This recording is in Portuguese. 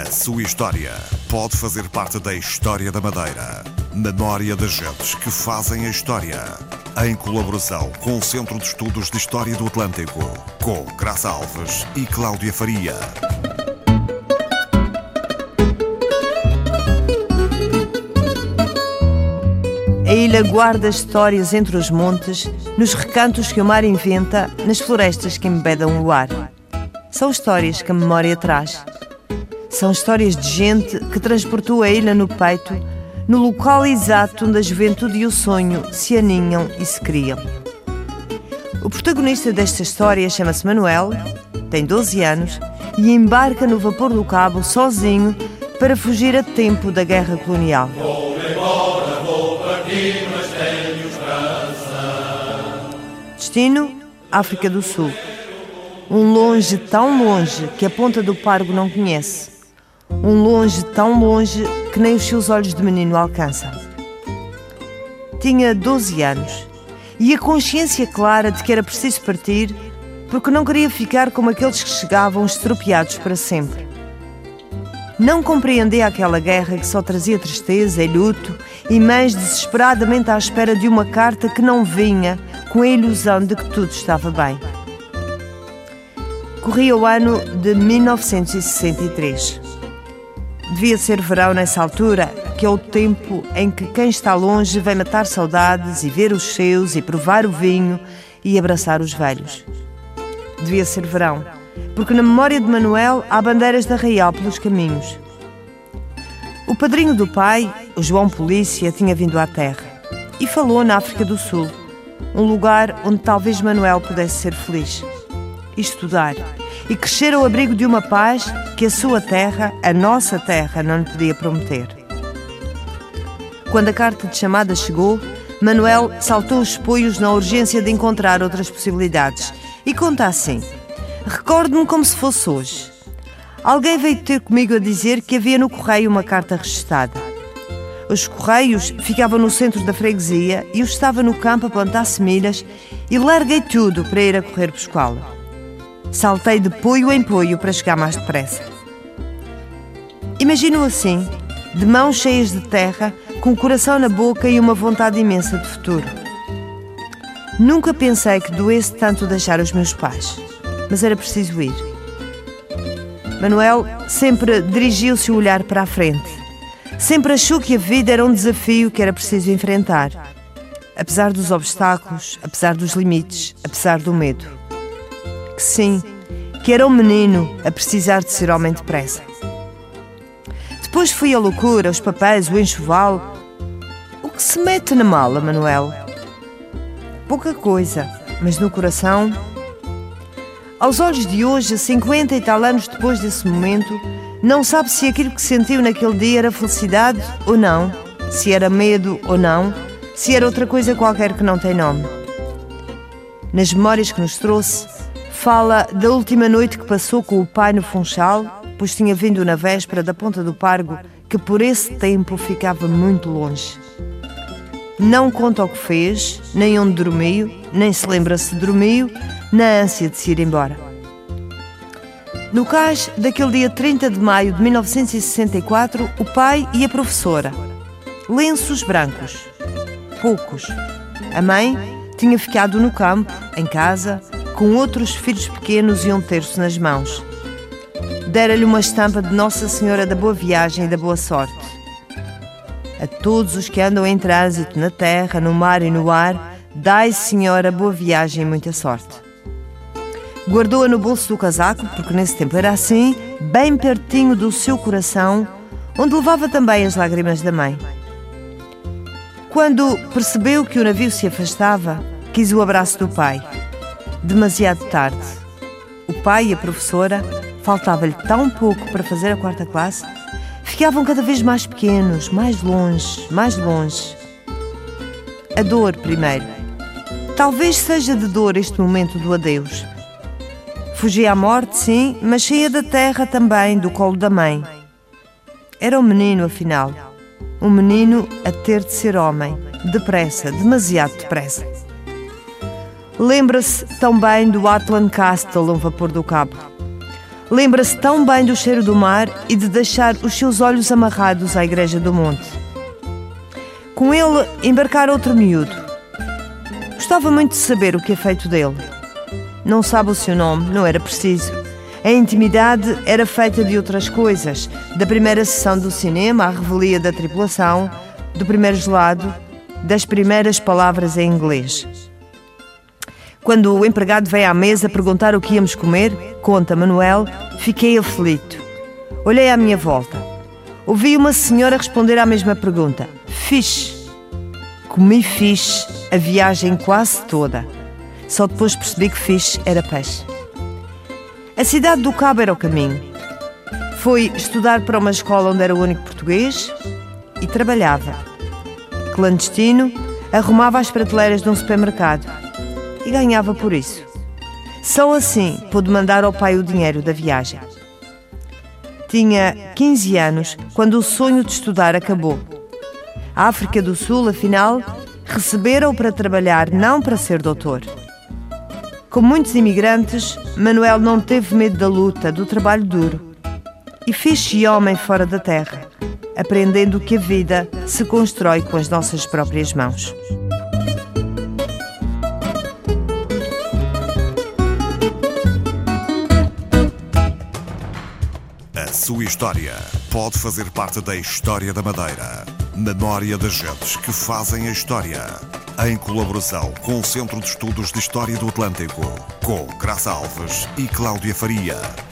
A sua história pode fazer parte da história da Madeira. Memória das gentes que fazem a história. Em colaboração com o Centro de Estudos de História do Atlântico, com Graça Alves e Cláudia Faria. A ilha guarda histórias entre os montes, nos recantos que o mar inventa, nas florestas que embedam o ar. São histórias que a memória traz. São histórias de gente que transportou a ilha no peito, no local exato onde a juventude e o sonho se aninham e se criam. O protagonista desta história chama-se Manuel, tem 12 anos e embarca no vapor do Cabo sozinho para fugir a tempo da guerra colonial. Destino: África do Sul. Um longe tão longe que a ponta do pargo não conhece. Um longe tão longe que nem os seus olhos de menino alcançam. Tinha 12 anos e a consciência clara de que era preciso partir porque não queria ficar como aqueles que chegavam estropiados para sempre. Não compreendia aquela guerra que só trazia tristeza e luto e mães desesperadamente à espera de uma carta que não vinha com a ilusão de que tudo estava bem. Corria o ano de 1963. Devia ser verão nessa altura, que é o tempo em que quem está longe vem matar saudades e ver os seus e provar o vinho e abraçar os velhos. Devia ser verão porque na memória de Manuel há bandeiras da Real pelos caminhos. O padrinho do pai, o João Polícia, tinha vindo à terra e falou na África do Sul, um lugar onde talvez Manuel pudesse ser feliz, e estudar e crescer ao abrigo de uma paz que a sua terra, a nossa terra, não lhe podia prometer. Quando a carta de chamada chegou, Manuel saltou os poios na urgência de encontrar outras possibilidades e conta assim. Recordo-me como se fosse hoje. Alguém veio ter comigo a dizer que havia no correio uma carta registada. Os correios ficavam no centro da freguesia e eu estava no campo a plantar semilhas e larguei tudo para ir a correr pescá-la. Saltei de poio em poio para chegar mais depressa. Imagino assim, de mãos cheias de terra, com o coração na boca e uma vontade imensa de futuro. Nunca pensei que doesse tanto deixar os meus pais mas era preciso ir. Manuel sempre dirigiu-se o olhar para a frente. Sempre achou que a vida era um desafio que era preciso enfrentar. Apesar dos obstáculos, apesar dos limites, apesar do medo. Que sim, que era um menino a precisar de ser homem depressa. Depois foi a loucura, os papéis, o enxoval. O que se mete na mala, Manuel? Pouca coisa, mas no coração aos olhos de hoje, 50 e tal anos depois desse momento, não sabe se aquilo que sentiu naquele dia era felicidade ou não, se era medo ou não, se era outra coisa qualquer que não tem nome. Nas memórias que nos trouxe, fala da última noite que passou com o pai no Funchal, pois tinha vindo na véspera da Ponta do Pargo, que por esse tempo ficava muito longe. Não conta o que fez, nem onde dormiu, nem se lembra se dormiu, na ânsia de se ir embora. No cais daquele dia 30 de maio de 1964, o pai e a professora. Lenços brancos. Poucos. A mãe tinha ficado no campo, em casa, com outros filhos pequenos e um terço nas mãos. Dera-lhe uma estampa de Nossa Senhora da Boa Viagem e da Boa Sorte. A todos os que andam em trânsito na terra, no mar e no ar, dai, Senhora, boa viagem e muita sorte. Guardou-a no bolso do casaco, porque nesse tempo era assim, bem pertinho do seu coração, onde levava também as lágrimas da mãe. Quando percebeu que o navio se afastava, quis o abraço do pai. Demasiado tarde. O pai e a professora, faltava-lhe tão pouco para fazer a quarta classe, ficavam cada vez mais pequenos, mais longe, mais longe. A dor, primeiro. Talvez seja de dor este momento do adeus Fugia à morte, sim, mas saía da terra também, do colo da mãe. Era um menino, afinal. Um menino a ter de ser homem. Depressa, demasiado depressa. Lembra-se também do Atlan Castle, um vapor do cabo. Lembra-se tão bem do cheiro do mar e de deixar os seus olhos amarrados à Igreja do Monte. Com ele embarcar outro miúdo. Gostava muito de saber o que é feito dele. Não sabe o seu nome, não era preciso. A intimidade era feita de outras coisas, da primeira sessão do cinema à revelia da tripulação, do primeiro gelado, das primeiras palavras em inglês. Quando o empregado veio à mesa perguntar o que íamos comer, conta Manuel, fiquei aflito. Olhei à minha volta. Ouvi uma senhora responder à mesma pergunta: Fish. Comi fish a viagem quase toda. Só depois percebi que fish era peixe. A cidade do Cabo era o caminho. Fui estudar para uma escola onde era o único português e trabalhava. Clandestino, arrumava as prateleiras de um supermercado e ganhava por isso. Só assim pude mandar ao pai o dinheiro da viagem. Tinha 15 anos quando o sonho de estudar acabou. A África do Sul, afinal, receberam para trabalhar, não para ser doutor. Como muitos imigrantes, Manuel não teve medo da luta, do trabalho duro. E fez-se homem fora da terra, aprendendo que a vida se constrói com as nossas próprias mãos. Sua história pode fazer parte da história da Madeira. Memória das gentes que fazem a história. Em colaboração com o Centro de Estudos de História do Atlântico, com Graça Alves e Cláudia Faria.